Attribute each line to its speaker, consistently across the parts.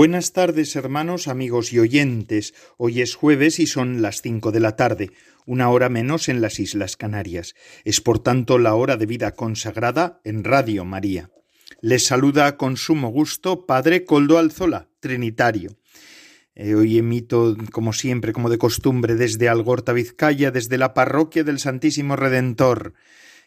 Speaker 1: Buenas tardes, hermanos, amigos y oyentes. Hoy es jueves y son las cinco de la tarde, una hora menos en las Islas Canarias. Es por tanto la hora de vida consagrada en Radio María. Les saluda con sumo gusto Padre Coldo Alzola, Trinitario. Eh, hoy emito, como siempre, como de costumbre, desde Algorta, Vizcaya, desde la parroquia del Santísimo Redentor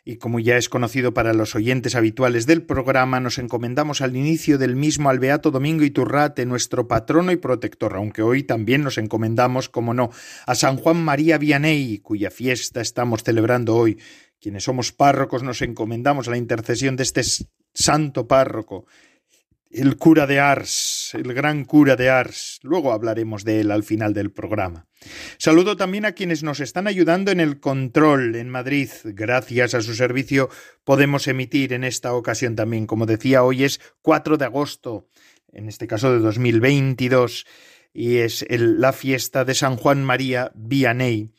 Speaker 1: y como ya es conocido para los oyentes habituales del programa, nos encomendamos al inicio del mismo al Beato Domingo Iturrate, nuestro patrono y protector, aunque hoy también nos encomendamos, como no, a San Juan María Vianney, cuya fiesta estamos celebrando hoy. Quienes somos párrocos nos encomendamos a la intercesión de este santo párroco el cura de Ars, el gran cura de Ars. Luego hablaremos de él al final del programa. Saludo también a quienes nos están ayudando en el control en Madrid. Gracias a su servicio podemos emitir en esta ocasión también. Como decía, hoy es 4 de agosto, en este caso de 2022, y es la fiesta de San Juan María Vianney.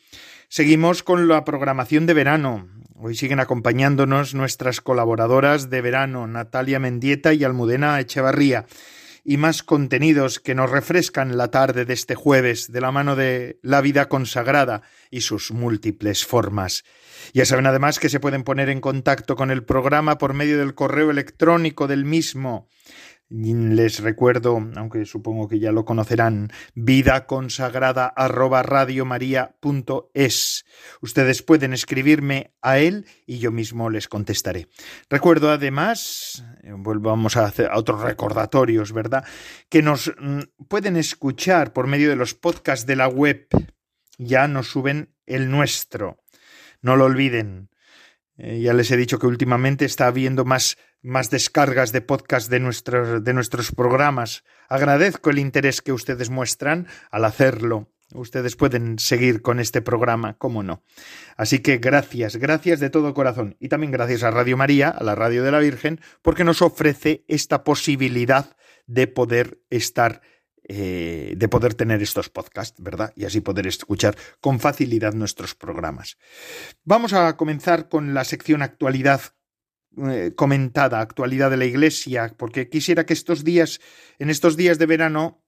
Speaker 1: Seguimos con la programación de verano. Hoy siguen acompañándonos nuestras colaboradoras de verano, Natalia Mendieta y Almudena Echevarría, y más contenidos que nos refrescan la tarde de este jueves de la mano de la vida consagrada y sus múltiples formas. Ya saben además que se pueden poner en contacto con el programa por medio del correo electrónico del mismo les recuerdo, aunque supongo que ya lo conocerán, vida consagrada arroba es. Ustedes pueden escribirme a él y yo mismo les contestaré. Recuerdo además, eh, volvamos a hacer otros recordatorios, ¿verdad? Que nos mm, pueden escuchar por medio de los podcasts de la web. Ya nos suben el nuestro. No lo olviden. Eh, ya les he dicho que últimamente está habiendo más, más descargas de podcast de nuestros, de nuestros programas. Agradezco el interés que ustedes muestran al hacerlo. Ustedes pueden seguir con este programa, cómo no. Así que gracias, gracias de todo corazón. Y también gracias a Radio María, a la Radio de la Virgen, porque nos ofrece esta posibilidad de poder estar eh, de poder tener estos podcasts, ¿verdad? Y así poder escuchar con facilidad nuestros programas. Vamos a comenzar con la sección actualidad eh, comentada, actualidad de la Iglesia, porque quisiera que estos días, en estos días de verano,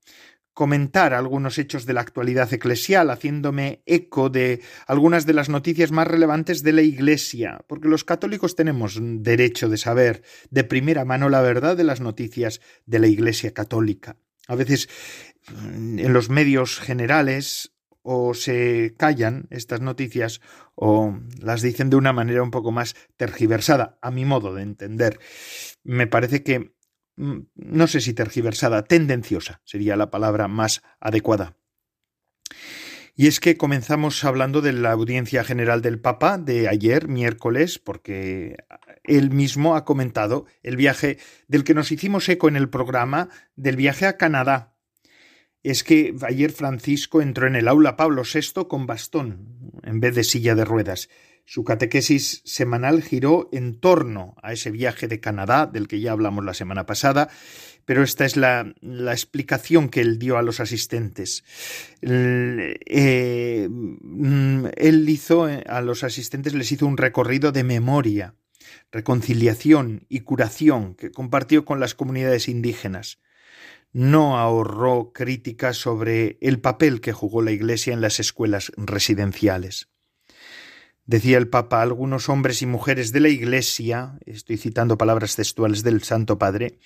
Speaker 1: comentar algunos hechos de la actualidad eclesial, haciéndome eco de algunas de las noticias más relevantes de la Iglesia, porque los católicos tenemos derecho de saber de primera mano la verdad de las noticias de la Iglesia católica. A veces en los medios generales o se callan estas noticias o las dicen de una manera un poco más tergiversada, a mi modo de entender. Me parece que, mm, no sé si tergiversada, tendenciosa sería la palabra más adecuada. Y es que comenzamos hablando de la audiencia general del Papa de ayer, miércoles, porque él mismo ha comentado el viaje del que nos hicimos eco en el programa, del viaje a Canadá. Es que ayer Francisco entró en el aula Pablo VI con bastón en vez de silla de ruedas. Su catequesis semanal giró en torno a ese viaje de Canadá, del que ya hablamos la semana pasada, pero esta es la, explicación que él dio a los asistentes. Eh, mm, él hizo, eh, a los asistentes les hizo un recorrido de memoria, reconciliación y curación que compartió con las comunidades indígenas. No ahorró críticas sobre el papel que jugó la Iglesia en las escuelas residenciales. Decía el Papa, algunos hombres y mujeres de la Iglesia, estoy citando palabras textuales del Santo Padre,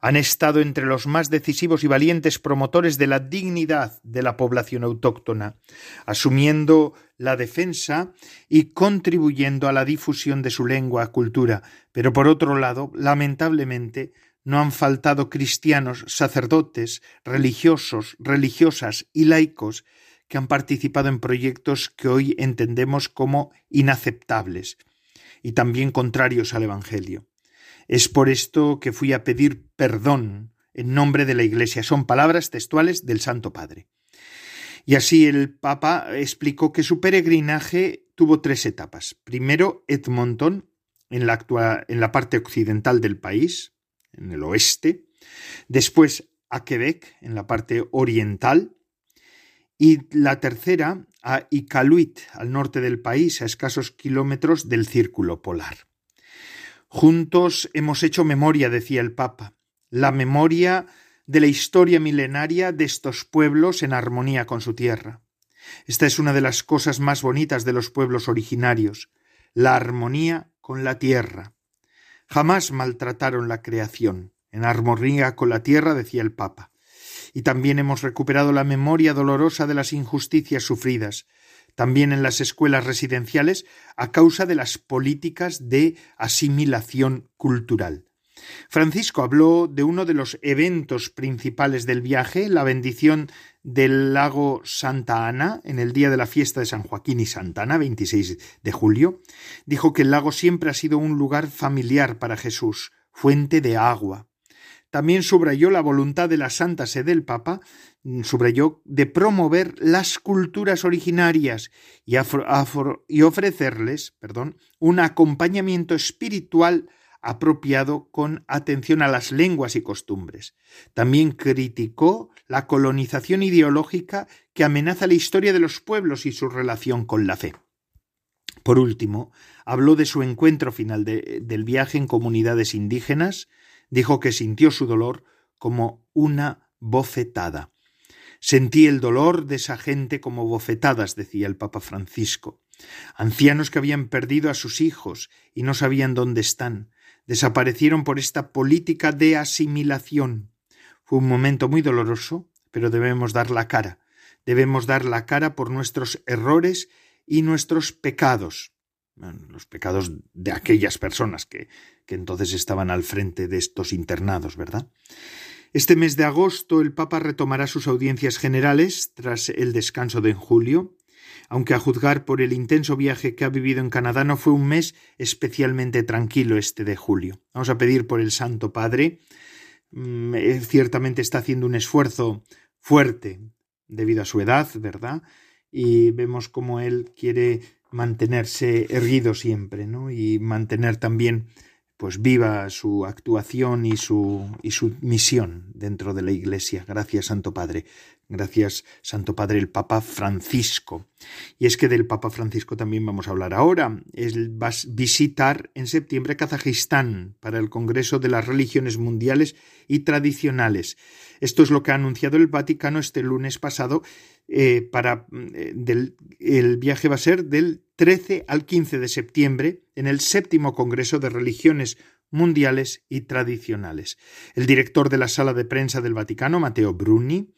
Speaker 1: han estado entre los más decisivos y valientes promotores de la dignidad de la población autóctona, asumiendo la defensa y contribuyendo a la difusión de su lengua, cultura, pero por otro lado, lamentablemente, no han faltado cristianos, sacerdotes, religiosos, religiosas y laicos que han participado en proyectos que hoy entendemos como inaceptables y también contrarios al Evangelio. Es por esto que fui a pedir perdón en nombre de la Iglesia. Son palabras textuales del Santo Padre. Y así el Papa explicó que su peregrinaje tuvo tres etapas. Primero, Edmonton, en la, en la parte occidental del país, en el oeste. Después, a Quebec, en la parte oriental. Y la tercera, a Iqaluit, al norte del país, a escasos kilómetros del círculo polar. Juntos hemos hecho memoria, decía el Papa, la memoria de la historia milenaria de estos pueblos en armonía con su tierra. Esta es una de las cosas más bonitas de los pueblos originarios, la armonía con la tierra. Jamás maltrataron la creación, en armonía con la tierra, decía el Papa. Y también hemos recuperado la memoria dolorosa de las injusticias sufridas, también en las escuelas residenciales, a causa de las políticas de asimilación cultural. Francisco habló de uno de los eventos principales del viaje, la bendición del lago Santa Ana en el día de la fiesta de San Joaquín y Santa Ana, 26 de julio. Dijo que el lago siempre ha sido un lugar familiar para Jesús, fuente de agua. También subrayó la voluntad de la Santa Sede del Papa, subrayó de promover las culturas originarias y, y ofrecerles perdón, un acompañamiento espiritual apropiado con atención a las lenguas y costumbres. También criticó la colonización ideológica que amenaza la historia de los pueblos y su relación con la fe. Por último, habló de su encuentro final del viaje en comunidades indígenas, dijo que sintió su dolor como una bofetada. Sentí el dolor de esa gente como bofetadas, decía el Papa Francisco. Ancianos que habían perdido a sus hijos y no sabían dónde están, desaparecieron por esta política de asimilación. Fue un momento muy doloroso, pero debemos dar la cara. Debemos dar la cara por nuestros errores y nuestros pecados. los pecados de aquellas personas que, que entonces estaban al frente de estos internados, ¿verdad? Este mes de agosto el Papa retomará sus audiencias generales tras el descanso de julio aunque a juzgar por el intenso viaje que ha vivido en Canadá no fue un mes especialmente tranquilo este de julio. Vamos a pedir por el Santo Padre. Mm, eh, ciertamente está haciendo un esfuerzo fuerte debido a su edad, ¿verdad? Y vemos cómo él quiere mantenerse erguido siempre, ¿no? Y mantener también pues viva su actuación y su, y su misión dentro de la Iglesia. Gracias, Santo Padre. Gracias, Santo Padre, el Papa Francisco. Y es que del Papa Francisco también vamos a hablar ahora. Él va a visitar en septiembre Kazajistán para el Congreso de las Religiones Mundiales y Tradicionales. Esto es lo que ha anunciado el Vaticano este lunes pasado. Eh, para, eh, el viaje va a ser del 13 al 15 de septiembre en el séptimo Congreso de Religiones mundiales y tradicionales. El director de la sala de prensa del Vaticano, Matteo Bruni,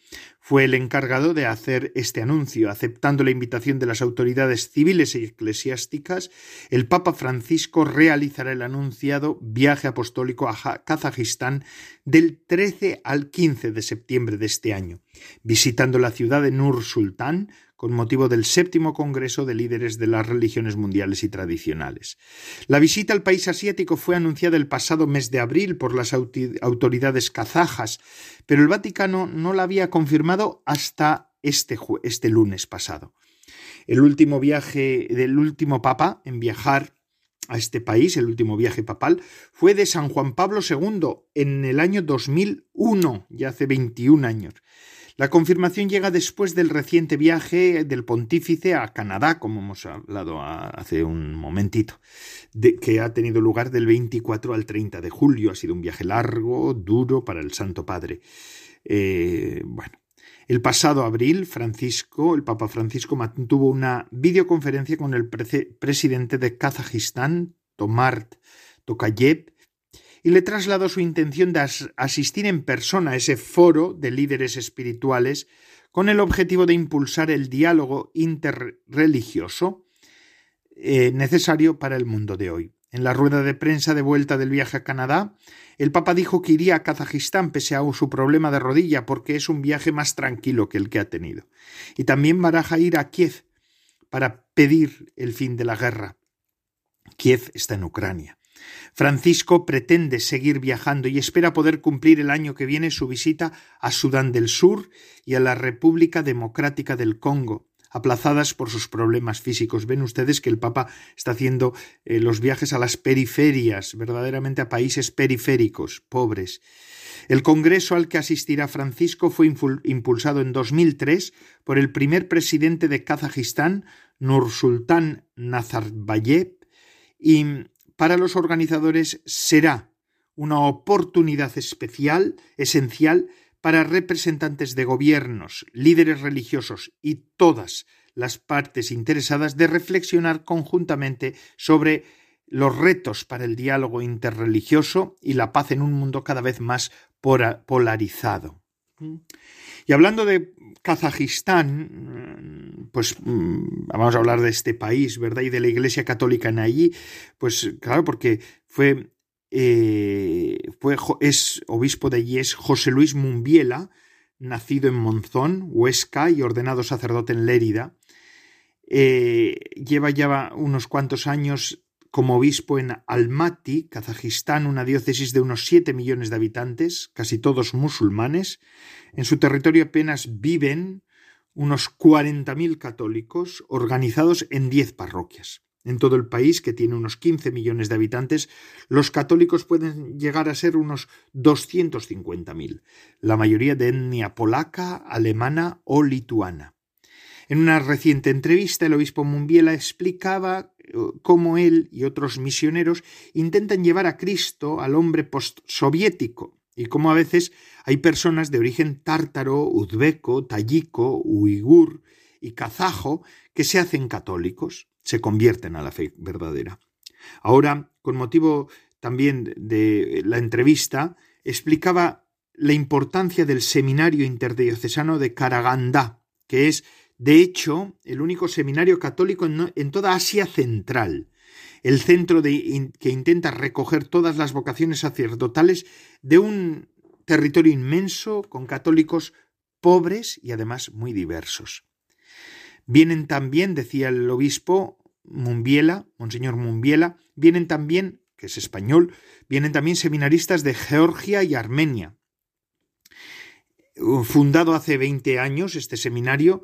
Speaker 1: fue el encargado de hacer este anuncio. Aceptando la invitación de las autoridades civiles y eclesiásticas, el Papa Francisco realizará el anunciado viaje apostólico a Kazajistán del 13 al 15 de septiembre de este año, visitando la ciudad de Nur Sultán, con motivo del séptimo Congreso de Líderes de las Religiones Mundiales y Tradicionales. La visita al país asiático fue anunciada el pasado mes de abril por las autoridades kazajas, pero el Vaticano no la había confirmado hasta este, este lunes pasado. El último viaje del último papa en viajar a este país, el último viaje papal, fue de San Juan Pablo II en el año 2001, ya hace 21 años. La confirmación llega después del reciente viaje del pontífice a Canadá, como hemos hablado hace un momentito, que ha tenido lugar del 24 al 30 de julio. Ha sido un viaje largo, duro para el Santo Padre. Eh, bueno, el pasado abril, Francisco, el Papa Francisco, mantuvo una videoconferencia con el presidente de Kazajistán, Tomart Tokayev, y le trasladó su intención de asistir en persona a ese foro de líderes espirituales con el objetivo de impulsar el diálogo interreligioso eh, necesario para el mundo de hoy. En la rueda de prensa de vuelta del viaje a Canadá, el Papa dijo que iría a Kazajistán pese a su problema de rodilla porque es un viaje más tranquilo que el que ha tenido. Y también baraja ir a Kiev para pedir el fin de la guerra. Kiev está en Ucrania. Francisco pretende seguir viajando y espera poder cumplir el año que viene su visita a Sudán del Sur y a la República Democrática del Congo, aplazadas por sus problemas físicos. Ven ustedes que el Papa está haciendo eh, los viajes a las periferias, verdaderamente a países periféricos, pobres. El congreso al que asistirá Francisco fue impulsado en 2003 por el primer presidente de Kazajistán, Nursultán Nazarbayev, y para los organizadores será una oportunidad especial, esencial, para representantes de gobiernos, líderes religiosos y todas las partes interesadas de reflexionar conjuntamente sobre los retos para el diálogo interreligioso y la paz en un mundo cada vez más polarizado. Y hablando de Kazajistán, pues mm, vamos a hablar de este país, ¿verdad? Y de la Iglesia Católica en allí, pues claro, porque fue, eh, fue es obispo de allí es José Luis Mumbiela, nacido en Monzón, Huesca, y ordenado sacerdote en Lérida. Eh, lleva ya unos cuantos años como obispo en Almaty, Kazajistán, una diócesis de unos siete millones de habitantes, casi todos musulmanes. En su territorio apenas viven unos mil católicos organizados en diez parroquias. En todo el país, que tiene unos 15 millones de habitantes, los católicos pueden llegar a ser unos mil, la mayoría de etnia polaca, alemana o lituana. En una reciente entrevista, el obispo Mumbiela explicaba cómo él y otros misioneros intentan llevar a Cristo al hombre postsoviético y cómo a veces hay personas de origen tártaro, uzbeco, tayiko, uigur y kazajo que se hacen católicos, se convierten a la fe verdadera. Ahora, con motivo también de la entrevista, explicaba la importancia del seminario interdiocesano de Karagandá, que es de hecho, el único seminario católico en, toda Asia Central, el centro que intenta recoger todas las vocaciones sacerdotales de un territorio inmenso con católicos pobres y además muy diversos. Vienen también, decía el obispo Mumbiela, Monseñor Mumbiela, vienen también, que es español, vienen también seminaristas de Georgia y Armenia. Fundado hace 20 años este seminario,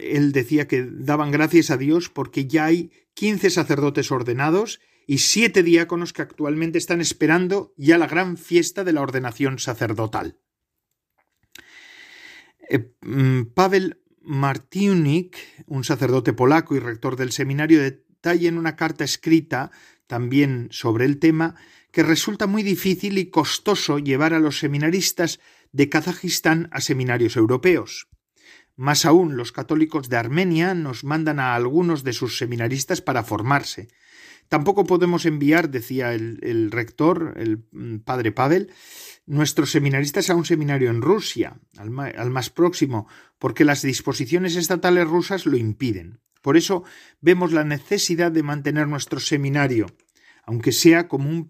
Speaker 1: él decía que daban gracias a Dios porque ya hay 15 sacerdotes ordenados y siete diáconos que actualmente están esperando ya la gran fiesta de la ordenación sacerdotal. Eh, mm, Pavel Martiunik, un sacerdote polaco y rector del seminario, detalla en una carta escrita también sobre el tema que resulta muy difícil y costoso llevar a los seminaristas de Kazajistán a seminarios europeos. Más aún, los católicos de Armenia nos mandan a algunos de sus seminaristas para formarse. Tampoco podemos enviar, decía el, rector, el mm, padre Pavel, nuestros seminaristas a un seminario en Rusia, al, más próximo, porque las disposiciones estatales rusas lo impiden. Por eso vemos la necesidad de mantener nuestro seminario, aunque sea con un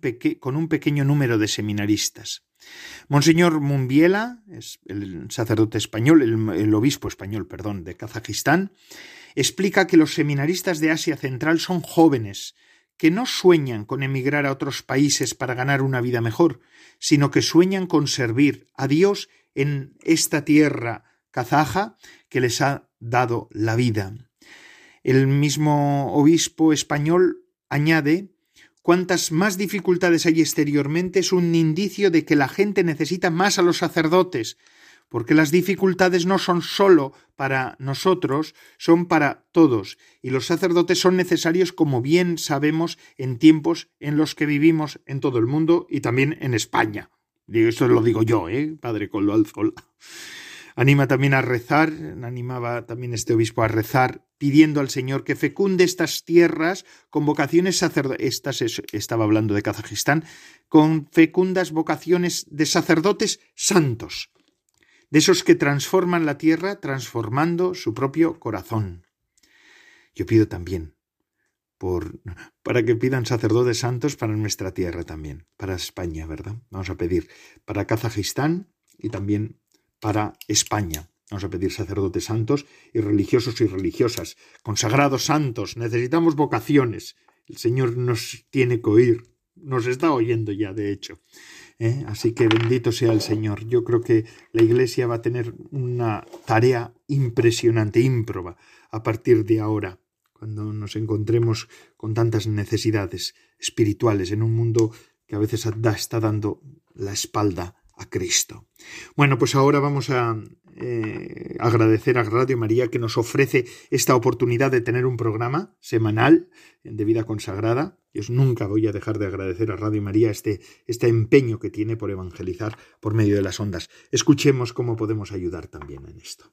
Speaker 1: pequeño número de seminaristas. Monseñor Mumbiela, el sacerdote español, el, obispo español, perdón, de Kazajistán, explica que los seminaristas de Asia Central son jóvenes, que no sueñan con emigrar a otros países para ganar una vida mejor, sino que sueñan con servir a Dios en esta tierra kazaja que les ha dado la vida. El mismo obispo español añade Cuantas más dificultades hay exteriormente es un indicio de que la gente necesita más a los sacerdotes, porque las dificultades no son sólo para nosotros, son para todos, y los sacerdotes son necesarios, como bien sabemos, en tiempos en los que vivimos en todo el mundo y también en España. Esto lo digo yo, ¿eh? Padre Coldo Alzola. Anima también a rezar, animaba también este obispo a rezar, pidiendo al Señor que fecunde estas tierras con vocaciones sacerdotales, estaba hablando de Kazajistán, con fecundas vocaciones de sacerdotes santos, de esos que transforman la tierra transformando su propio corazón. Yo pido también por, para que pidan sacerdotes santos para nuestra tierra también, para España, ¿verdad? Vamos a pedir para Kazajistán y también para España. Vamos a pedir sacerdotes santos y religiosos y religiosas, consagrados santos. Necesitamos vocaciones El Señor nos tiene que oír, nos está oyendo ya, de hecho. ¿eh? Así que bendito sea el Señor. Yo creo que la Iglesia va a tener una tarea impresionante, ímproba, a partir de ahora, cuando nos encontremos con tantas necesidades espirituales en un mundo que a veces está dando la espalda a Cristo. Bueno, pues ahora vamos a eh, agradecer a Radio María que nos ofrece esta oportunidad de tener un programa semanal de vida consagrada. Yo nunca voy a dejar de agradecer a Radio María este, este empeño que tiene por evangelizar por medio de las ondas. Escuchemos cómo podemos ayudar también en esto.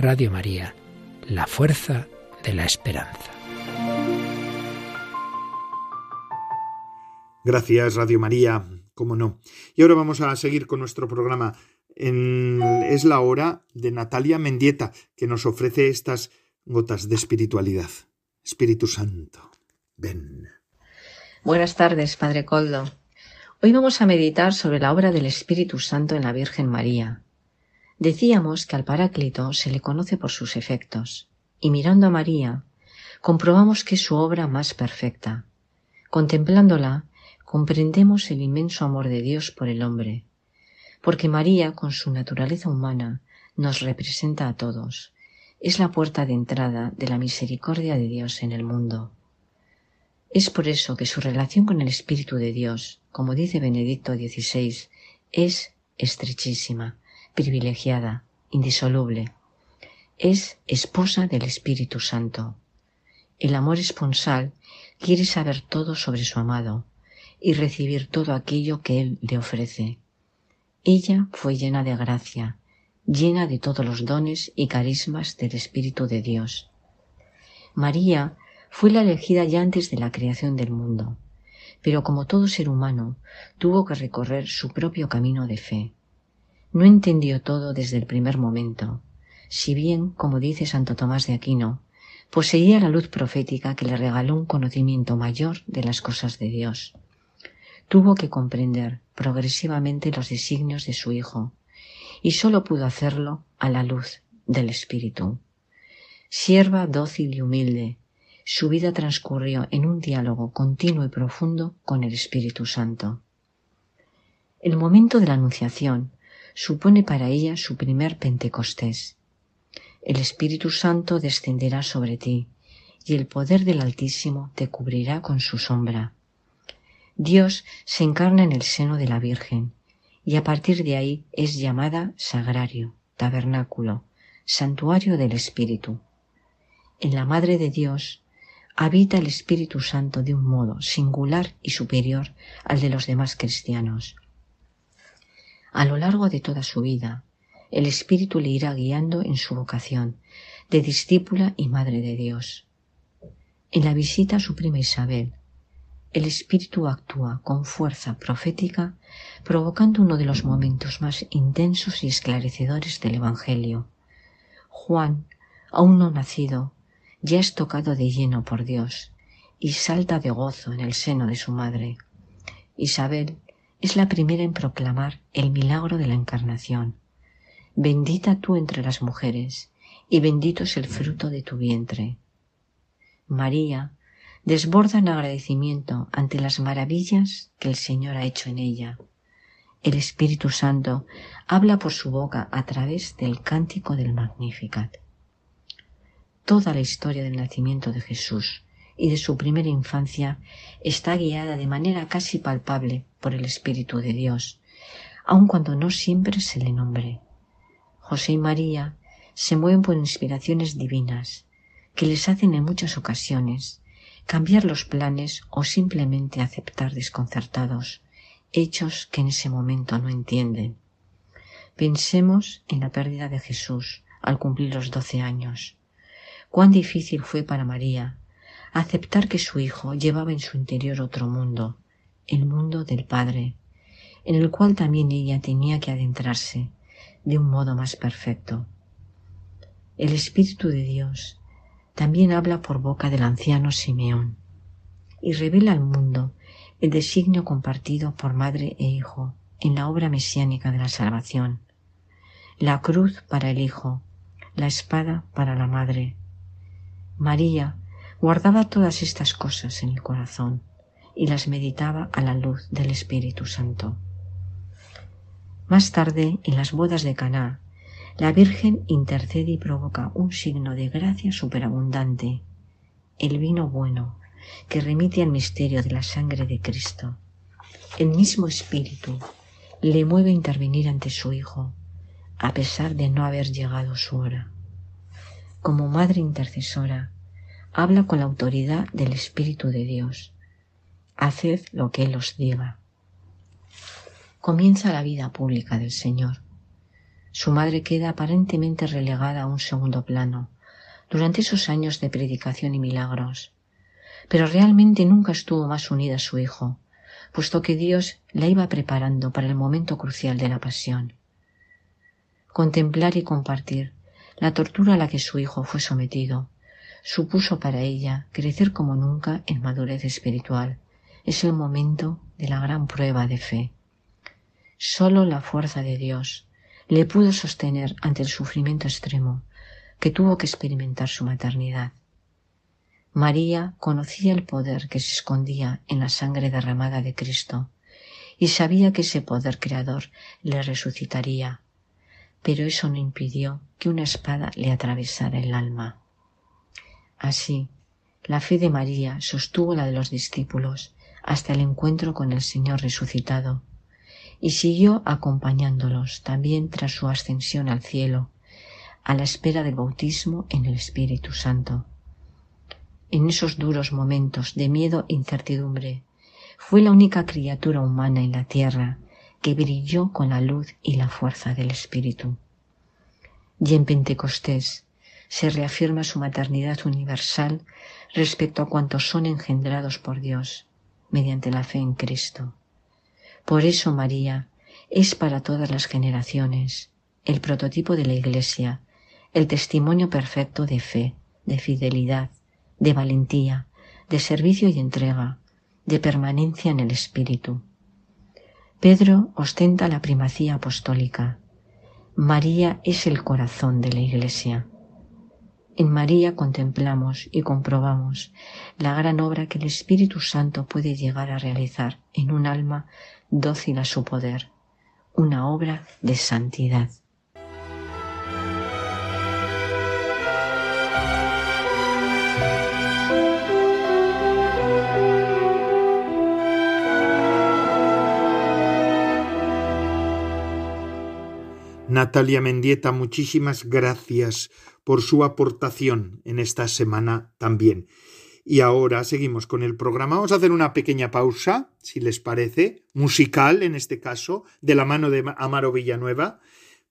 Speaker 2: Radio María, la fuerza de la esperanza.
Speaker 1: Gracias, Radio María, cómo no. Y ahora vamos a seguir con nuestro programa. Es la hora de Natalia Mendieta, que nos ofrece estas gotas de espiritualidad. Espíritu Santo, ven.
Speaker 3: Buenas tardes, Padre Coldo. Hoy vamos a meditar sobre la obra del Espíritu Santo en la Virgen María. Decíamos que al Paráclito se le conoce por sus efectos, y mirando a María, comprobamos que es su obra más perfecta. Contemplándola, comprendemos el inmenso amor de Dios por el hombre, porque María, con su naturaleza humana, nos representa a todos. Es la puerta de entrada de la misericordia de Dios en el mundo. Es por eso que su relación con el Espíritu de Dios, como dice Benedicto XVI, es estrechísima, privilegiada, indisoluble. Es esposa del Espíritu Santo. El amor esponsal quiere saber todo sobre su amado y recibir todo aquello que él le ofrece. Ella fue llena de gracia, llena de todos los dones y carismas del Espíritu de Dios. María fue la elegida ya antes de la creación del mundo, pero como todo ser humano tuvo que recorrer su propio camino de fe. No entendió todo desde el primer momento, si bien, como dice Santo Tomás de Aquino, poseía la luz profética que le regaló un conocimiento mayor de las cosas de Dios. Tuvo que comprender progresivamente los designios de su Hijo, y sólo pudo hacerlo a la luz del Espíritu. Sierva dócil y humilde, su vida transcurrió en un diálogo continuo y profundo con el Espíritu Santo. El momento de la Anunciación supone para ella su primer Pentecostés. El Espíritu Santo descenderá sobre ti, y el poder del Altísimo te cubrirá con su sombra. Dios se encarna en el seno de la Virgen, y a partir de ahí es llamada sagrario, tabernáculo, santuario del Espíritu. En la Madre de Dios habita el Espíritu Santo de un modo singular y superior al de los demás cristianos. A lo largo de toda su vida, el Espíritu le irá guiando en su vocación de discípula y Madre de Dios. En la visita a su prima Isabel, el Espíritu actúa con fuerza profética, provocando uno de los momentos más intensos y esclarecedores del Evangelio. Juan, aún no nacido, ya es tocado de lleno por Dios y salta de gozo en el seno de su madre. Isabel es la primera en proclamar el milagro de la encarnación. Bendita tú entre las mujeres, y bendito es el fruto de tu vientre. María desborda en agradecimiento ante las maravillas que el Señor ha hecho en ella. El Espíritu Santo habla por su boca a través del cántico del Magnificat. Toda la historia del nacimiento de Jesús y de su primera infancia está guiada de manera casi palpable por el Espíritu de Dios, aun cuando no siempre se le nombre. José y María se mueven por inspiraciones divinas que les hacen en muchas ocasiones cambiar los planes o simplemente aceptar desconcertados hechos que en ese momento no entienden. Pensemos en la pérdida de Jesús al cumplir los doce años. Cuán difícil fue para María aceptar que su hijo llevaba en su interior otro mundo, el mundo del Padre, en el cual también ella tenía que adentrarse de un modo más perfecto. El Espíritu de Dios también habla por boca del anciano Simeón y revela al mundo el designio compartido por madre e hijo en la obra mesiánica de la salvación. La cruz para el hijo, la espada para la madre. María guardaba todas estas cosas en el corazón y las meditaba a la luz del Espíritu Santo. Más tarde, en las bodas de Caná, la Virgen intercede y provoca un signo de gracia superabundante, el vino bueno, que remite al misterio de la sangre de Cristo. El mismo Espíritu le mueve a intervenir ante su Hijo, a pesar de no haber llegado su hora. Como Madre intercesora, habla con la autoridad del Espíritu de Dios. Haced lo que Él os diga. Comienza la vida pública del Señor. Su madre queda aparentemente relegada a un segundo plano durante esos años de predicación y milagros, pero realmente nunca estuvo más unida a su hijo, puesto que Dios la iba preparando para el momento crucial de la pasión. Contemplar y compartir la tortura a la que su hijo fue sometido supuso para ella crecer como nunca en madurez espiritual. Es el momento de la gran prueba de fe. Solo la fuerza de Dios le pudo sostener ante el sufrimiento extremo que tuvo que experimentar su maternidad. María conocía el poder que se escondía en la sangre derramada de Cristo y sabía que ese poder creador le resucitaría, pero eso no impidió que una espada le atravesara el alma. Así, la fe de María sostuvo la de los discípulos hasta el encuentro con el Señor resucitado y siguió acompañándolos también tras su ascensión al cielo, a la espera del bautismo en el Espíritu Santo en esos duros momentos de miedo e incertidumbre, fue la única criatura humana en la tierra que brilló con la luz y la fuerza del Espíritu. Y en Pentecostés se reafirma su maternidad universal respecto a cuantos son engendrados por Dios mediante la fe en Cristo. Por eso María es para todas las generaciones el prototipo de la Iglesia, el testimonio perfecto de fe, de fidelidad, de valentía, de servicio y entrega, de permanencia en el Espíritu. Pedro ostenta la primacía apostólica. María es el corazón de la Iglesia. En María contemplamos y comprobamos la gran obra que el Espíritu Santo puede llegar a realizar en un alma dócil a su poder, una obra de santidad.
Speaker 1: Natalia Mendieta, muchísimas gracias por su aportación en esta semana también. Y ahora seguimos con el programa. Vamos a hacer una pequeña pausa, si les parece, musical en este caso, de la mano de Amaro Villanueva,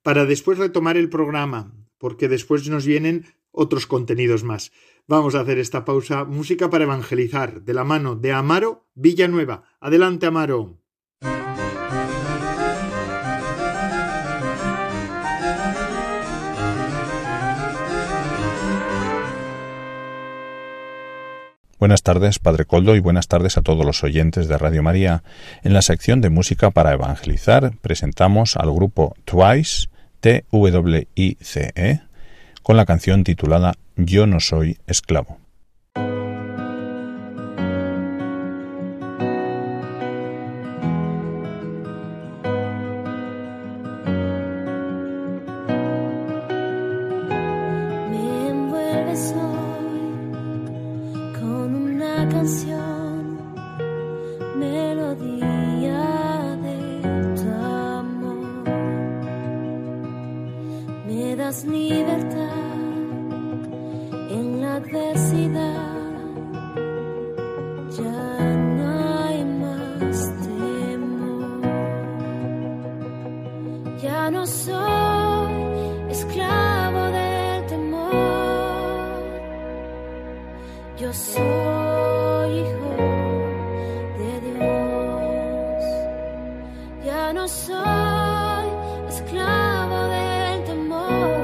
Speaker 1: para después retomar el programa, porque después nos vienen otros contenidos más. Vamos a hacer esta pausa, música para evangelizar, de la mano de Amaro Villanueva. Adelante, Amaro.
Speaker 4: Buenas tardes, Padre Coldo, y buenas tardes a todos los oyentes de Radio María. En la sección de música para evangelizar presentamos al grupo Twice, T-W-I-C-E, con la canción titulada Yo no soy esclavo.
Speaker 5: Yo soy esclavo del temor.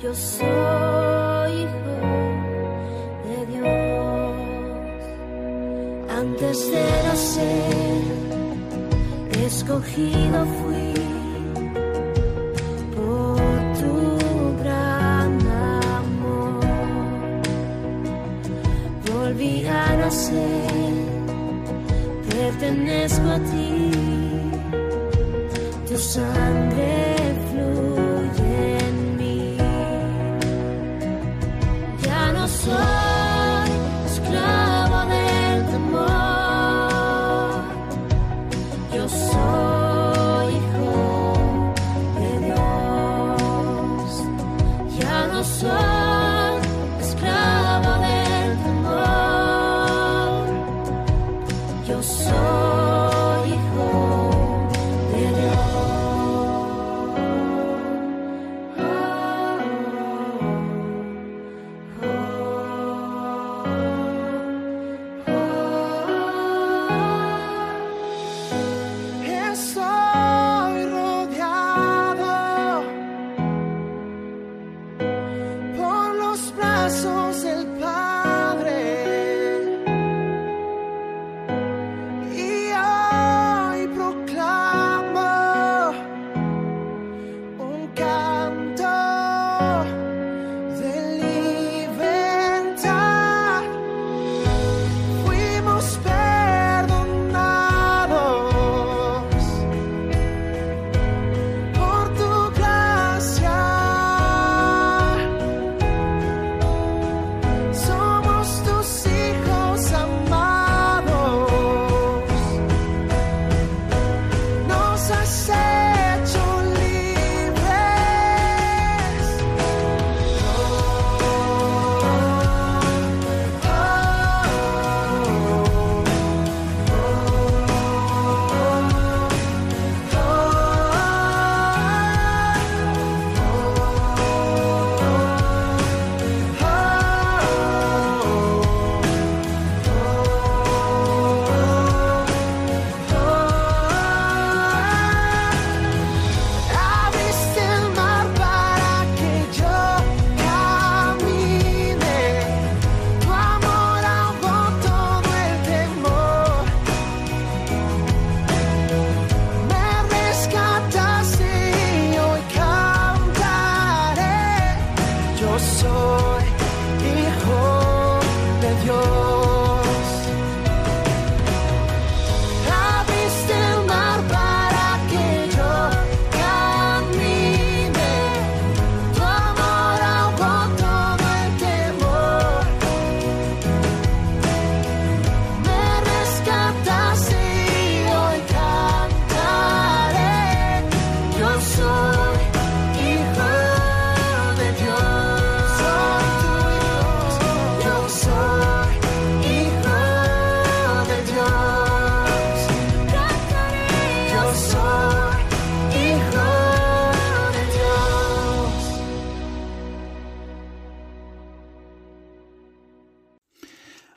Speaker 5: Yo soy hijo de Dios. Antes de nacer, escogido fui por tu gran amor. Hijo de Dios.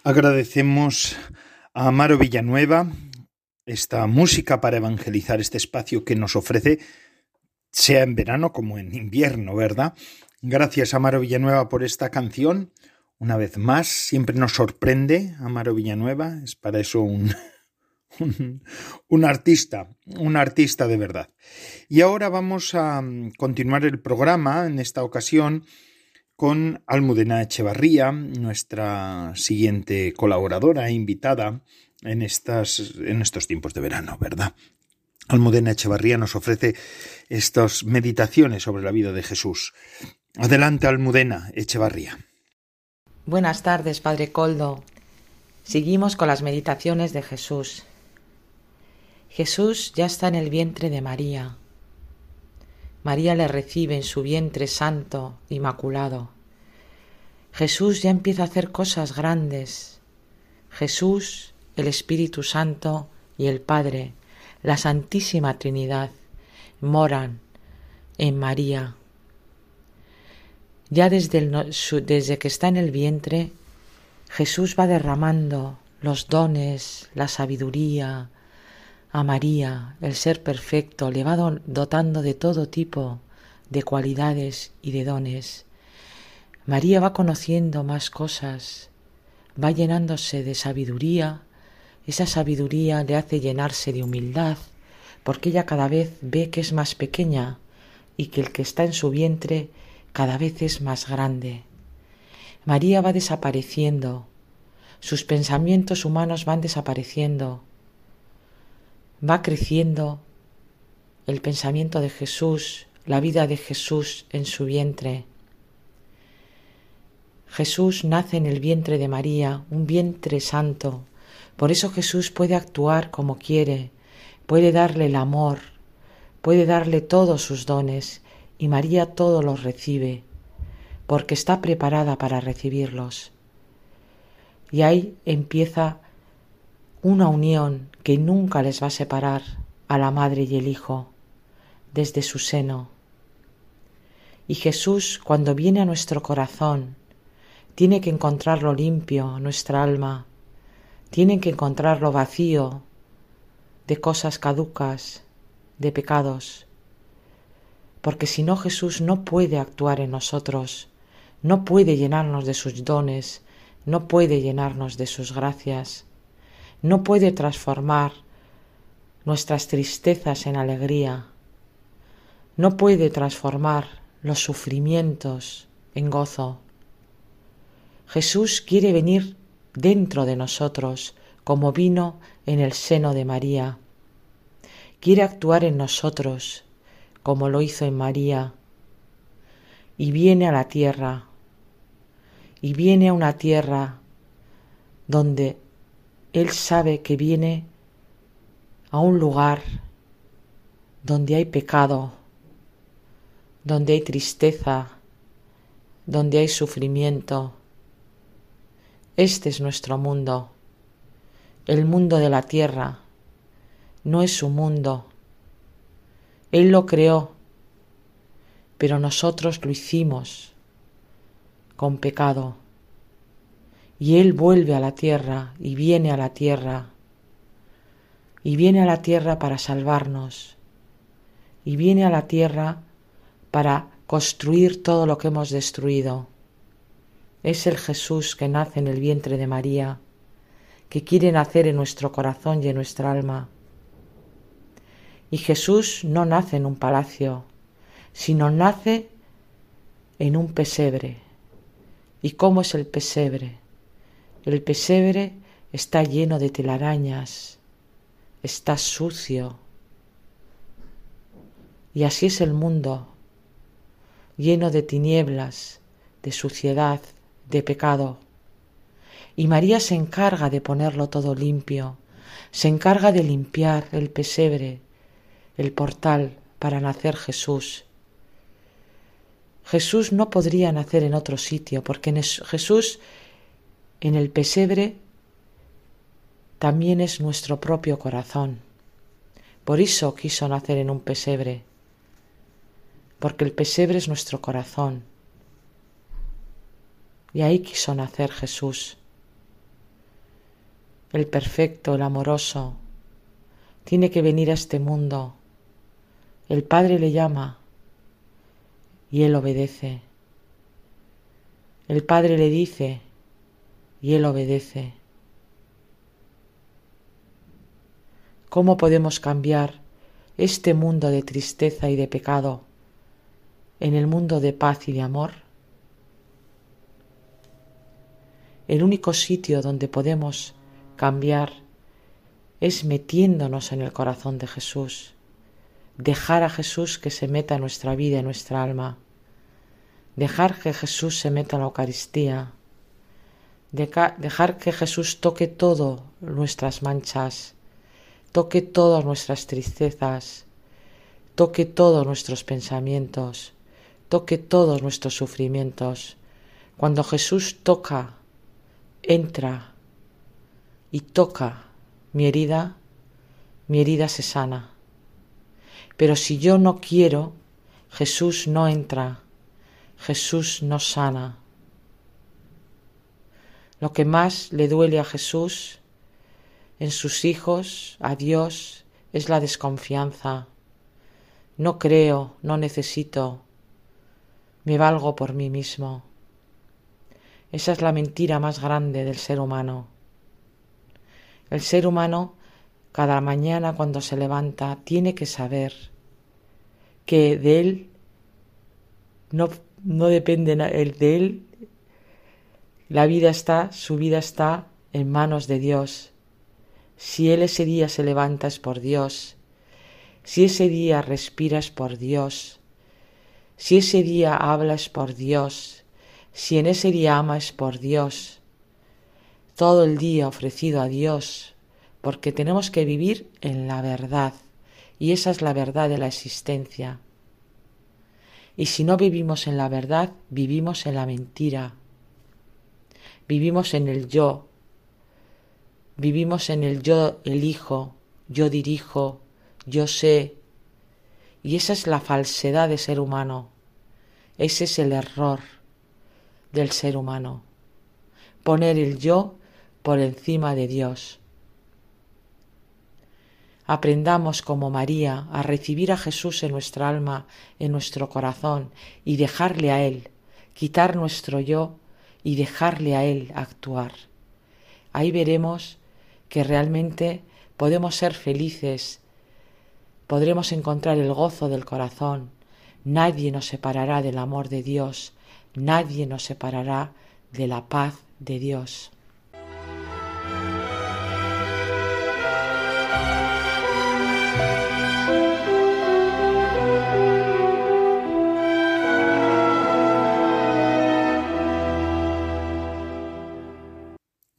Speaker 1: Agradecemos a Amaro Villanueva esta música para evangelizar este espacio que nos ofrece, sea en verano como en invierno, ¿verdad? Gracias, Amaro Villanueva, por esta canción. Una vez más, siempre nos sorprende Amaro Villanueva, es para eso un, un, artista, un artista de verdad. Y ahora vamos a continuar el programa, en esta ocasión, con Almudena Echevarría, nuestra siguiente colaboradora e invitada en, estas, en estos tiempos de verano, ¿verdad? Almudena Echevarría nos ofrece estas meditaciones sobre la vida de Jesús. Adelante, Almudena Echevarría.
Speaker 6: Buenas tardes, Padre Coldo. Seguimos con las meditaciones de Jesús. Jesús ya está en el vientre de María. María le recibe en su vientre santo, inmaculado. Jesús ya empieza a hacer cosas grandes. Jesús, el Espíritu Santo y el Padre, la Santísima Trinidad, moran en María. Ya desde, desde que está en el vientre, Jesús va derramando los dones, la sabiduría, a María, el ser perfecto, le va dotando de todo tipo de cualidades y de dones. María va conociendo más cosas, va llenándose de sabiduría, esa sabiduría le hace llenarse de humildad, porque ella cada vez ve que es más pequeña y que el que está en su vientre cada vez es más grande. María va desapareciendo, sus pensamientos humanos van desapareciendo, va creciendo el pensamiento de Jesús, la vida de Jesús en su vientre. Jesús nace en el vientre de María, un vientre santo. Por eso Jesús puede actuar como quiere, puede darle el amor, puede darle todos sus dones, y María todos los recibe, porque está preparada para recibirlos. Y ahí empieza una unión que nunca les va a separar a la madre y el hijo desde su seno. Y Jesús, cuando viene a nuestro corazón, tiene que encontrarlo limpio, nuestra alma, tiene que encontrarlo vacío de cosas caducas, de pecados, porque si no Jesús no puede actuar en nosotros, no puede llenarnos de sus dones, no puede llenarnos de sus gracias no puede transformar nuestras tristezas en alegría, no puede transformar los sufrimientos en gozo. Jesús quiere venir dentro de nosotros como vino en el seno de María. Quiere actuar en nosotros como lo hizo en María. Y viene a la tierra, y viene a una tierra donde él sabe que viene a un lugar donde hay pecado, donde hay tristeza, donde hay sufrimiento. Este es nuestro mundo, el mundo de la tierra, no es su mundo. Él lo creó, pero nosotros lo hicimos con pecado y Él vuelve a la tierra y viene a la tierra y viene a la tierra para salvarnos y viene a la tierra para construir todo lo que hemos destruido. Es el Jesús que nace en el vientre de María, que quiere nacer en nuestro corazón y en nuestra alma. Y Jesús no nace en un palacio, sino nace en un pesebre. ¿Y cómo es el pesebre? El pesebre está lleno de telarañas, está sucio. Y así es el mundo, lleno de tinieblas, de suciedad, de pecado. Y María se encarga de ponerlo todo limpio, se encarga de limpiar el pesebre, el portal para nacer Jesús. Jesús no podría nacer en otro sitio, porque Jesús en el pesebre también es nuestro propio corazón. Por eso quiso nacer en un pesebre, porque el pesebre es nuestro corazón. Y ahí quiso nacer Jesús. el perfecto, el amoroso, tiene que venir a este mundo. El Padre le llama y él obedece. El Padre le dice y él obedece. ¿Cómo podemos cambiar este mundo de tristeza y de pecado en el mundo de paz y de amor? El único sitio donde podemos cambiar es metiéndonos en el corazón de Jesús, dejar a Jesús que se meta en nuestra vida, en nuestra alma, dejar que Jesús se meta en la Eucaristía, dejar que Jesús toque todo nuestras manchas, toque todas nuestras tristezas, toque todos nuestros pensamientos, toque todos nuestros sufrimientos. Cuando Jesús toca, entra y toca mi herida, mi herida se sana. Pero si yo no quiero, Jesús no entra, Jesús no sana. Lo que más le duele a Jesús en sus hijos, a Dios, es la desconfianza. No creo, no necesito, me valgo por mí mismo. Esa es la mentira más grande del ser humano. El ser humano cada mañana cuando se levanta tiene que saber que de él no, no depende de él la vida está, su vida está en manos de Dios. Si él ese día se levanta es por Dios. Si ese día respira es por Dios. Si ese día habla es por Dios. Si en ese día ama es por Dios todo el día ofrecido a Dios, porque tenemos que vivir en la verdad, y esa es la verdad de la existencia. Y si no vivimos en la verdad, vivimos en la mentira, vivimos en el yo, vivimos en el yo elijo, yo dirijo, yo sé, y esa es la falsedad de ser humano, ese es el error del ser humano, poner el yo por encima de Dios. Aprendamos como María a recibir a Jesús en nuestra alma, en nuestro corazón, y dejarle a Él, quitar nuestro yo y dejarle a Él actuar. Ahí veremos que realmente podemos ser felices, podremos encontrar el gozo del corazón, nadie nos separará del amor de Dios, nadie nos separará de la paz de Dios.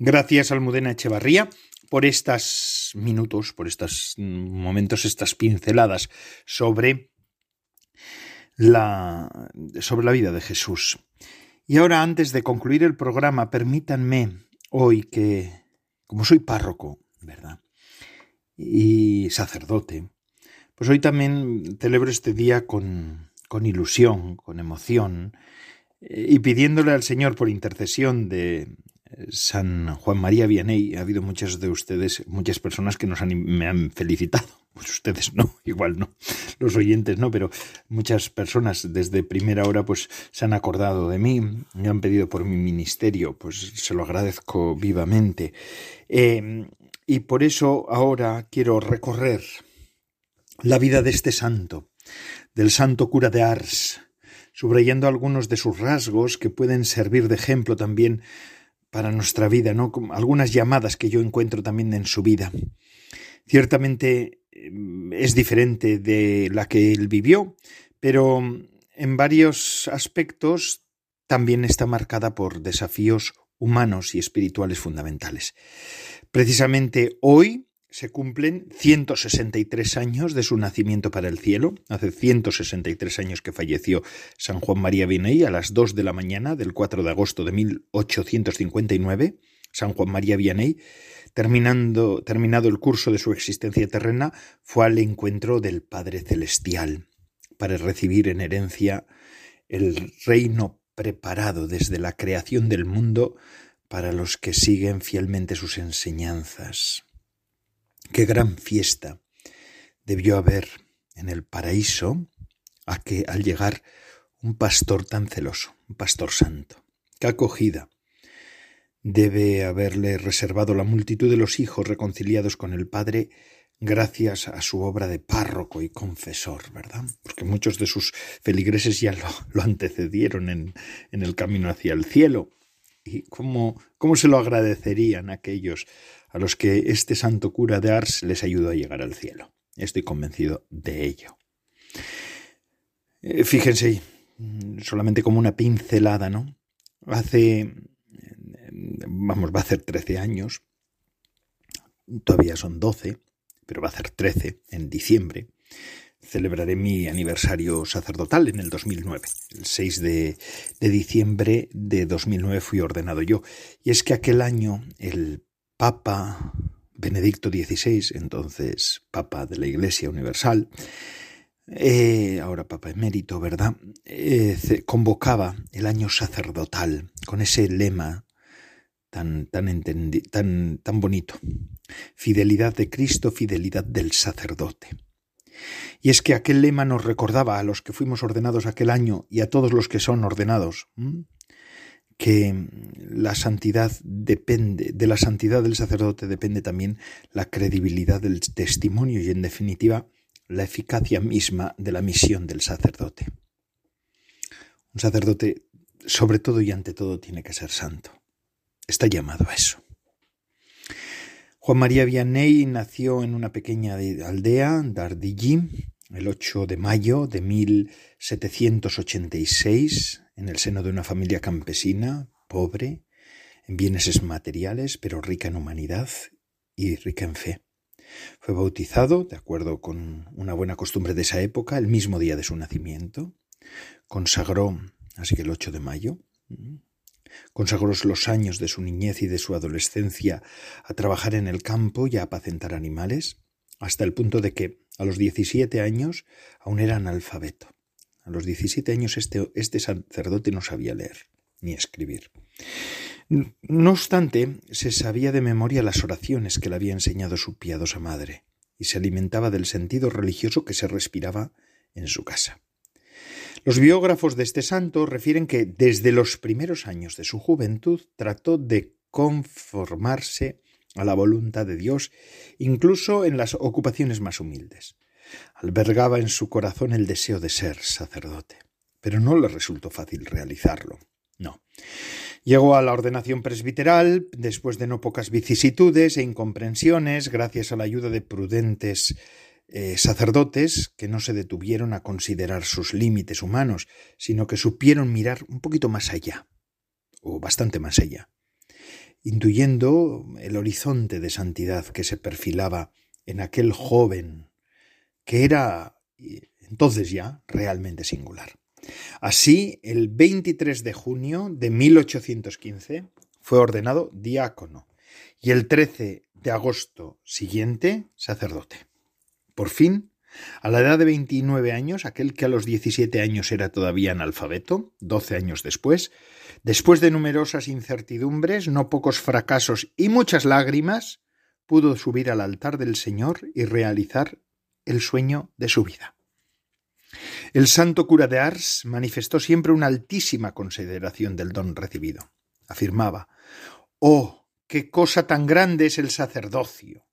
Speaker 1: Gracias, Almudena Echevarría, por estos minutos, por estos momentos, estas pinceladas sobre la, sobre la vida de Jesús. Y ahora, antes de concluir el programa, permítanme hoy que, como soy párroco, ¿verdad? Y sacerdote, pues hoy también celebro este día con, con ilusión, con emoción, eh, y pidiéndole al Señor por intercesión de, San Juan María Vianney. Ha habido muchas de ustedes, muchas personas que nos han, me han felicitado. Pues ustedes no, igual no, los oyentes no, pero muchas personas desde primera hora pues se han acordado de mí, me han pedido por mi ministerio, pues se lo agradezco vivamente. Eh, y por eso ahora quiero recorrer la vida de este santo, del santo cura de Ars, subrayando algunos de sus rasgos que pueden servir de ejemplo también para nuestra vida, ¿no? Algunas llamadas que yo encuentro también en su vida. Ciertamente mm, es diferente de la que él vivió, pero en varios aspectos también está marcada por desafíos humanos y espirituales fundamentales. Precisamente hoy se cumplen 163 años de su nacimiento para el cielo. Hace 163 años que falleció San Juan María Vianney a las 2 de la mañana del 4 de agosto de 1859. San Juan María Vianney, terminando, terminado el curso de su existencia terrena, fue al encuentro del Padre Celestial para recibir en herencia el reino preparado desde la creación del mundo para los que siguen fielmente sus enseñanzas. Qué gran fiesta debió haber en el paraíso a que al llegar un pastor tan celoso, un pastor santo. Qué acogida debe haberle reservado la multitud de los hijos reconciliados con el Padre gracias a su obra de párroco y confesor, ¿verdad? Porque muchos de sus feligreses ya lo, antecedieron en, en, el camino hacia el cielo. ¿Y cómo, cómo se lo agradecerían aquellos a los que este santo cura de Ars les ayudó a llegar al cielo? Estoy convencido de ello. Eh, fíjense, solamente como una pincelada, ¿no? Hace, vamos, va a hacer 13 años, todavía son 12, pero va a hacer 13 en diciembre, celebraré mi aniversario sacerdotal en el 2009. El 6 de, de, diciembre de 2009 fui ordenado yo. Y es que aquel año el Papa Benedicto XVI, entonces Papa de la Iglesia Universal, eh, ahora Papa Emérito, ¿verdad? Eh, convocaba el año sacerdotal con ese lema tan, tan, tan, tan bonito. Fidelidad de Cristo, fidelidad del sacerdote. Y es que aquel lema nos recordaba a los que fuimos ordenados aquel año y a todos los que son ordenados que la santidad depende, de la santidad del sacerdote depende también la credibilidad del testimonio y en definitiva la eficacia misma de la misión del sacerdote. Un sacerdote sobre todo y ante todo tiene que ser santo. Está llamado a eso. Juan María Vianney nació en una pequeña aldea, Dardilly, el 8 de mayo de 1786, en el seno de una familia campesina, pobre, en bienes materiales, pero rica en humanidad y rica en fe. Fue bautizado, de acuerdo con una buena costumbre de esa época, el mismo día de su nacimiento. Consagró, así que el 8 de mayo, Consagró los años de su niñez y de su adolescencia a trabajar en el campo y a apacentar animales, hasta el punto de que a los 17 años aún era analfabeto. A los 17 años este, este sacerdote no sabía leer ni escribir. No obstante, se sabía de memoria las oraciones que le había enseñado su piadosa madre, y se alimentaba del sentido religioso que se respiraba en su casa. Los biógrafos de este santo refieren que desde los primeros años de su juventud trató de conformarse a la voluntad de Dios, incluso en las ocupaciones más humildes. Albergaba en su corazón el deseo de ser sacerdote, pero no le resultó fácil realizarlo. No. Llegó a la ordenación presbiteral después de no pocas vicisitudes e incomprensiones, gracias a la ayuda de prudentes eh, sacerdotes que no se detuvieron a considerar sus límites humanos, sino que supieron mirar un poquito más allá, o bastante más allá, intuyendo el horizonte de santidad que se perfilaba en aquel joven, que era entonces ya realmente singular. Así, el 23 de junio de 1815 fue ordenado diácono y el 13 de agosto siguiente sacerdote. Por fin, a la edad de 29 años, aquel que a los 17 años era todavía analfabeto, 12 años después, después de numerosas incertidumbres, no pocos fracasos y muchas lágrimas, pudo subir al altar del Señor y realizar el sueño de su vida. El santo cura de Ars manifestó siempre una altísima consideración del don recibido. Afirmaba, Oh, qué cosa tan grande es el sacerdocio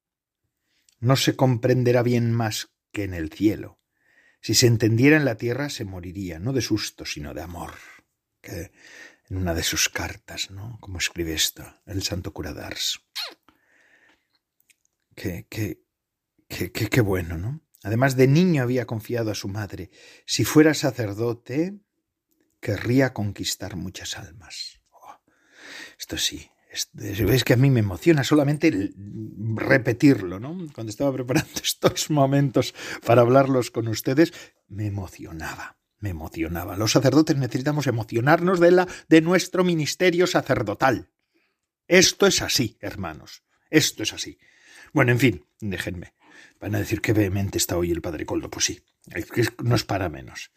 Speaker 1: no se comprenderá bien más que en el cielo. Si se entendiera en la tierra se moriría, no de susto, sino de amor. Que en una de sus cartas, ¿no? Como escribe esto, el santo cura d'Ars. Qué, qué, bueno, ¿no? Además, de niño había confiado a su madre. Si fuera sacerdote, querría conquistar muchas almas. Oh, esto sí, es que a mí me emociona solamente repetirlo, ¿no? Cuando estaba preparando estos momentos para hablarlos con ustedes, me emocionaba, me emocionaba. Los sacerdotes necesitamos emocionarnos de, la, de nuestro ministerio sacerdotal. Esto es así, hermanos, esto es así. Bueno, en fin, déjenme. Van a decir que vehemente está hoy el padre Coldo. Pues sí, no es para menos.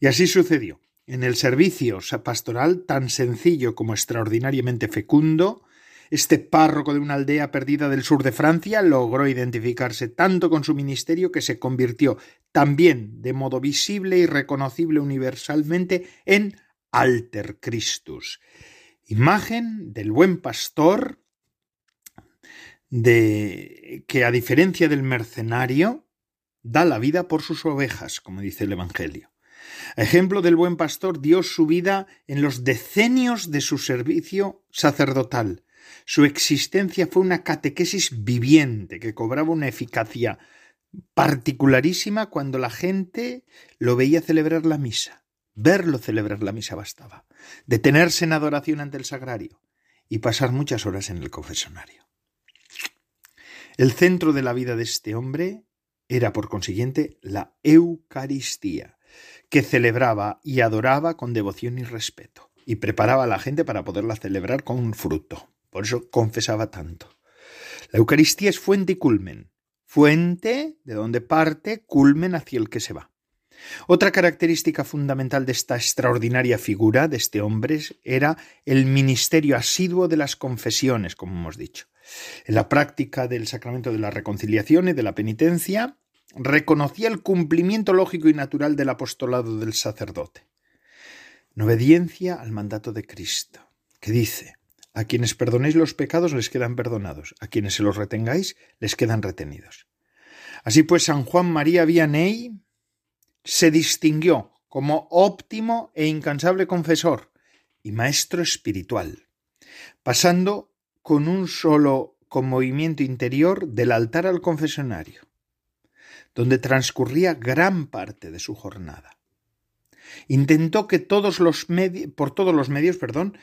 Speaker 1: Y así sucedió en el servicio pastoral tan sencillo como extraordinariamente fecundo, este párroco de una aldea perdida del sur de Francia logró identificarse tanto con su ministerio que se convirtió también de modo visible y reconocible universalmente en Alter Christus, imagen del buen pastor de que a diferencia del mercenario da la vida por sus ovejas, como dice el Evangelio. Ejemplo del buen pastor dio su vida en los decenios de su servicio sacerdotal. Su existencia fue una catequesis viviente que cobraba una eficacia particularísima cuando la gente lo veía celebrar la misa. Verlo celebrar la misa bastaba. Detenerse en adoración ante el sagrario y pasar muchas horas en el confesonario. El centro de la vida de este hombre era, por consiguiente, la Eucaristía, que celebraba y adoraba con devoción y respeto, y preparaba a la gente para poderla celebrar con fruto. Por eso confesaba tanto. La Eucaristía es fuente y culmen. Fuente de donde parte, culmen hacia el que se va. Otra característica fundamental de esta extraordinaria figura, de este hombre, era el ministerio asiduo de las confesiones, como hemos dicho. En la práctica del sacramento de la reconciliación y de la penitencia, reconocía el cumplimiento lógico y natural del apostolado del sacerdote, en obediencia al mandato de Cristo, que dice, a quienes perdonéis los pecados les quedan perdonados, a quienes se los retengáis les quedan retenidos. Así pues, San Juan María Vianney se distinguió como óptimo e incansable confesor y maestro espiritual, pasando con un solo con movimiento interior del altar al confesionario, donde transcurría gran parte de su jornada. Intentó que todos los por todos los medios, perdón,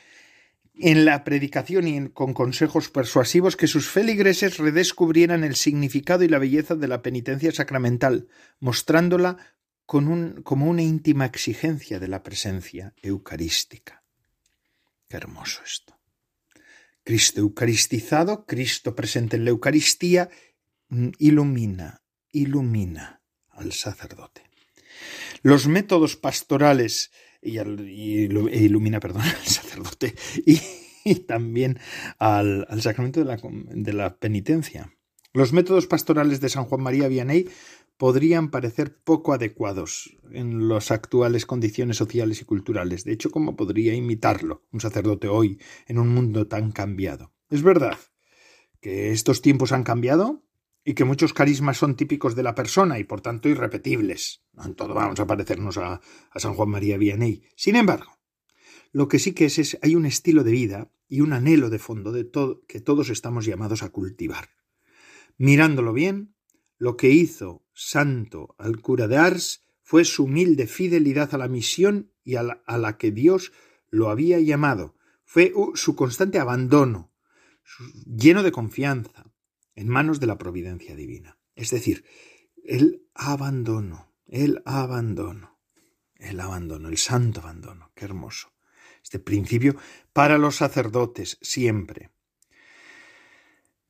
Speaker 1: en la predicación y con consejos persuasivos que sus feligreses redescubrieran el significado y la belleza de la penitencia sacramental, mostrándola con un, como una íntima exigencia de la presencia eucarística. Qué hermoso esto. Cristo eucaristizado, Cristo presente en la Eucaristía, mm, ilumina, ilumina al sacerdote. Los métodos pastorales y, e ilumina, perdón, al sacerdote y, también al, sacramento de la, de la, penitencia. Los métodos pastorales de San Juan María Vianney podrían parecer poco adecuados en las actuales condiciones sociales y culturales. De hecho, ¿cómo podría imitarlo un sacerdote hoy en un mundo tan cambiado? Es verdad que estos tiempos han cambiado, y que muchos carismas son típicos de la persona y por tanto irrepetibles. No en todo vamos a parecernos a, San Juan María Vianney. Sin embargo, lo que sí que es es hay un estilo de vida y un anhelo de fondo de todo que todos estamos llamados a cultivar. Mirándolo bien, lo que hizo santo al cura de Ars fue su humilde fidelidad a la misión y a la, a la que Dios lo había llamado. Fue su constante abandono, lleno de confianza, en manos de la providencia divina. Es decir, el abandono, el abandono, el abandono, el santo abandono. Qué hermoso. Este principio para los sacerdotes siempre.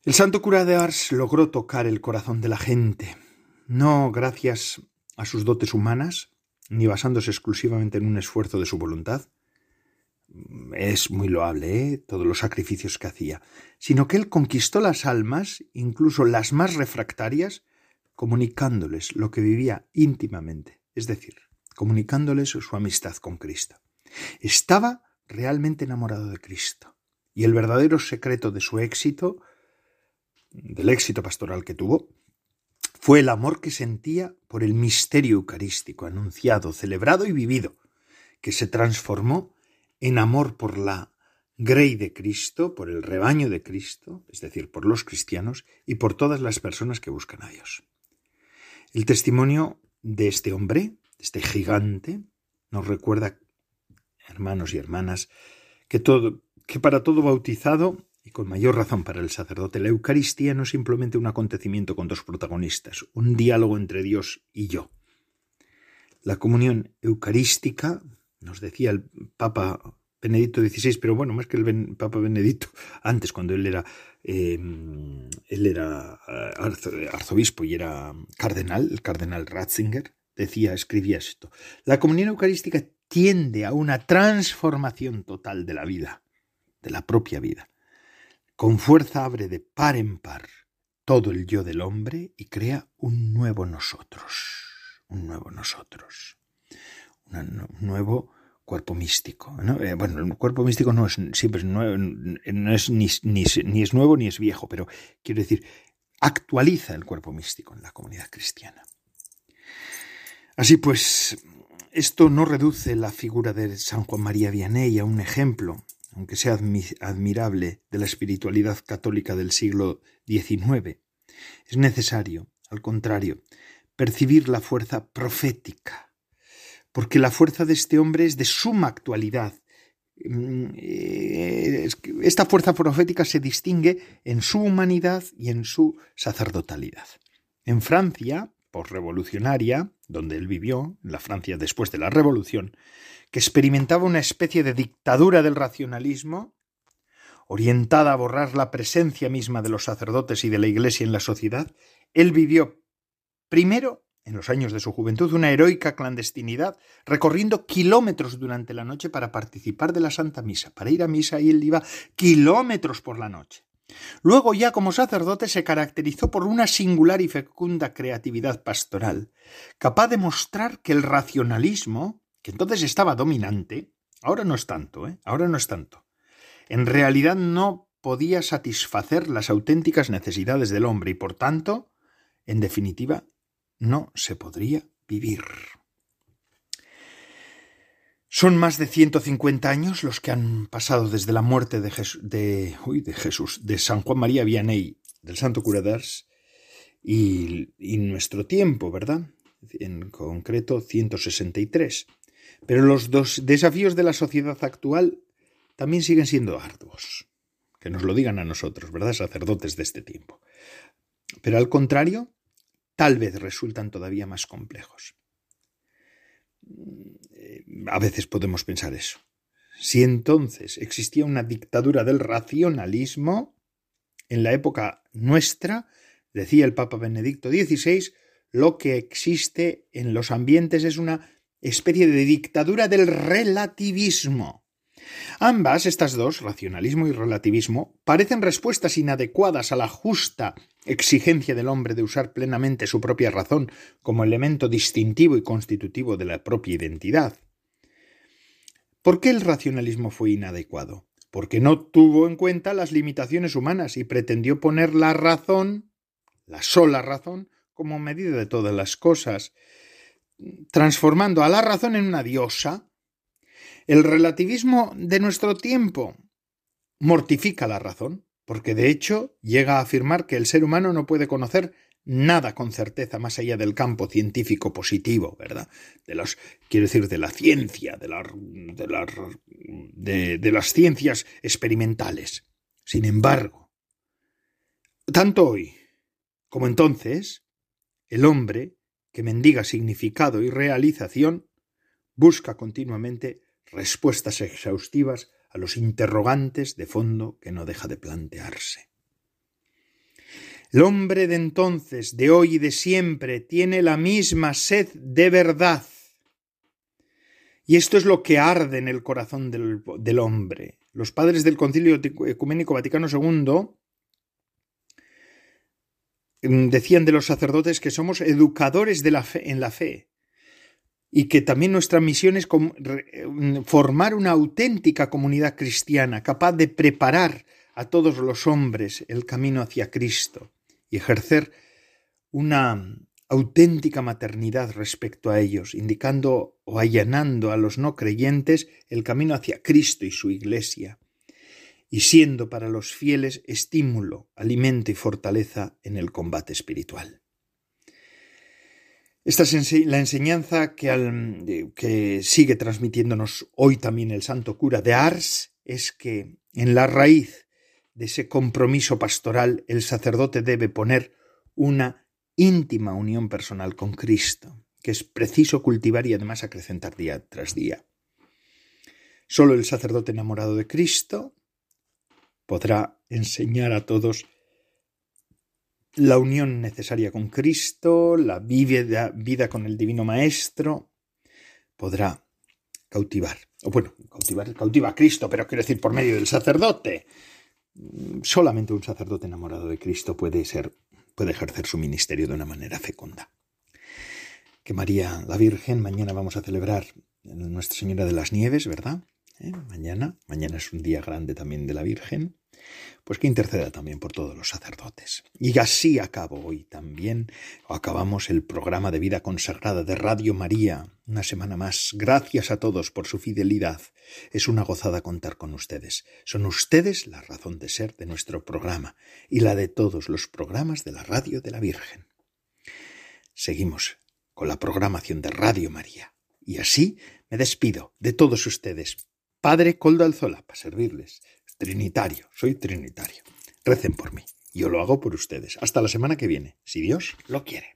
Speaker 1: El santo cura de Ars logró tocar el corazón de la gente, no gracias a sus dotes humanas, ni basándose exclusivamente en un esfuerzo de su voluntad, es muy loable ¿eh? todos los sacrificios que hacía, sino que él conquistó las almas, incluso las más refractarias, comunicándoles lo que vivía íntimamente, es decir, comunicándoles su amistad con Cristo. Estaba realmente enamorado de Cristo, y el verdadero secreto de su éxito, del éxito pastoral que tuvo, fue el amor que sentía por el misterio eucarístico anunciado, celebrado y vivido, que se transformó en amor por la grey de Cristo, por el rebaño de Cristo, es decir, por los cristianos y por todas las personas que buscan a Dios. El testimonio de este hombre, de este gigante, nos recuerda, hermanos y hermanas, que, que para todo bautizado, y con mayor razón para el sacerdote, la Eucaristía no es simplemente un acontecimiento con dos protagonistas, un diálogo entre Dios y yo. La comunión eucarística nos decía el Papa Benedicto XVI, pero bueno, más que el Papa Benedicto, antes cuando él era, em, él era eh, arzobispo y era cardenal, el cardenal Ratzinger, decía, escribía esto. La comunión eucarística tiende a una transformación total de la vida, de la propia vida. Con fuerza abre de par en par todo el yo del hombre y crea un nuevo nosotros, un nuevo nosotros, un nuevo cuerpo místico. Eh, bueno, el cuerpo místico no es siempre nuevo, no es ni, ni es nuevo ni es viejo, pero quiero decir, actualiza el cuerpo místico en la comunidad cristiana. Así pues, esto no reduce la figura de San Juan María Vianney a un ejemplo, aunque sea admirable, de la espiritualidad católica del siglo XIX. Es necesario, al contrario, percibir la fuerza profética, porque la fuerza de este hombre es de suma actualidad. Mm, eh, esta fuerza profética se distingue en su humanidad y en su sacerdotalidad. En Francia, revolucionaria, donde él vivió, en la Francia después de la Revolución, que experimentaba una especie de dictadura del racionalismo, orientada a borrar la presencia misma de los sacerdotes y de la Iglesia en la sociedad, él vivió primero, en los años de su juventud, una heroica clandestinidad, recorriendo kilómetros durante la noche para participar de la Santa Misa. Para ir a misa y él iba kilómetros por la noche. Luego ya como sacerdote se caracterizó por una singular y fecunda creatividad pastoral, capaz de mostrar que el racionalismo, que entonces estaba dominante, ahora no es tanto, ¿eh? ahora no es tanto, en realidad no podía satisfacer las auténticas necesidades del hombre y por tanto, en definitiva, no se podría vivir. Son más de 150 años los que han pasado desde la muerte de, Jesús, de San Juan María Vianney, del Santo Cura d'Ars, y, y nuestro tiempo, ¿verdad? En concreto 163. Pero los dos desafíos de la sociedad actual también siguen siendo arduos. Que nos lo digan a nosotros, ¿verdad? Sacerdotes de este tiempo. Pero al contrario, tal vez resultan todavía más complejos a veces podemos pensar eso. Si entonces existía una dictadura del racionalismo, en la época nuestra, decía el Papa Benedicto XVI, lo que existe en los ambientes es una especie de dictadura del relativismo. Ambas, estas dos, racionalismo y relativismo, parecen respuestas inadecuadas a la justa exigencia del hombre de usar plenamente su propia razón como elemento distintivo y constitutivo de la propia identidad. ¿Por qué el racionalismo fue inadecuado? Porque no tuvo en cuenta las limitaciones humanas y pretendió poner la razón, la sola razón, como medida de todas las cosas, transformando a la razón en una diosa, el relativismo de nuestro tiempo mortifica la razón, porque de hecho llega a afirmar que el ser humano no puede conocer nada con certeza más allá del campo científico positivo, ¿verdad? De quiero decir, de la ciencia, de, de, de las ciencias experimentales. Sin embargo, tanto hoy como entonces, el hombre, que mendiga significado y realización, busca continuamente respuestas exhaustivas a los interrogantes de fondo que no deja de plantearse. El hombre de entonces, de hoy y de siempre, tiene la misma sed de verdad. Y esto es lo que arde en el corazón del, hombre. Los padres del Concilio Ecuménico Vaticano II mm, decían de los sacerdotes que somos educadores de la fe, en la fe y que también nuestra misión es mm, formar una auténtica comunidad cristiana capaz de preparar a todos los hombres el camino hacia Cristo y ejercer una auténtica maternidad respecto a ellos, indicando o allanando a los no creyentes el camino hacia Cristo y su Iglesia, y siendo para los fieles estímulo, alimento y fortaleza en el combate espiritual. Esta es la enseñanza que, que sigue transmitiéndonos hoy también el santo cura de Ars, es que en la raíz de ese compromiso pastoral el sacerdote debe poner una íntima unión personal con Cristo, que es preciso cultivar y además acrecentar día tras día. Solo el sacerdote enamorado de Cristo podrá enseñar a todos la unión necesaria con Cristo, la vida, con el Divino Maestro, podrá cautivar. O bueno, cautivar, cautiva a Cristo, pero quiero decir por medio del sacerdote. Solamente un sacerdote enamorado de Cristo puede ser, puede ejercer su ministerio de una manera fecunda. Que María la Virgen, mañana vamos a celebrar Nuestra Señora de las Nieves, ¿verdad? ¿Eh? Mañana, mañana es un día grande también de la Virgen pues que interceda también por todos los sacerdotes. Y así acabo hoy también, acabamos el programa de vida consagrada de Radio María, una semana más. Gracias a todos por su fidelidad. Es una gozada contar con ustedes. Son ustedes la razón de ser de nuestro programa y la de todos los programas de la Radio de la Virgen. Seguimos con la programación de Radio María. Y así me despido de todos ustedes. Padre Coldo Alzola, para servirles. Trinitario, soy trinitario. Recen por mí. Yo lo hago por ustedes. Hasta la semana que viene, si Dios lo quiere.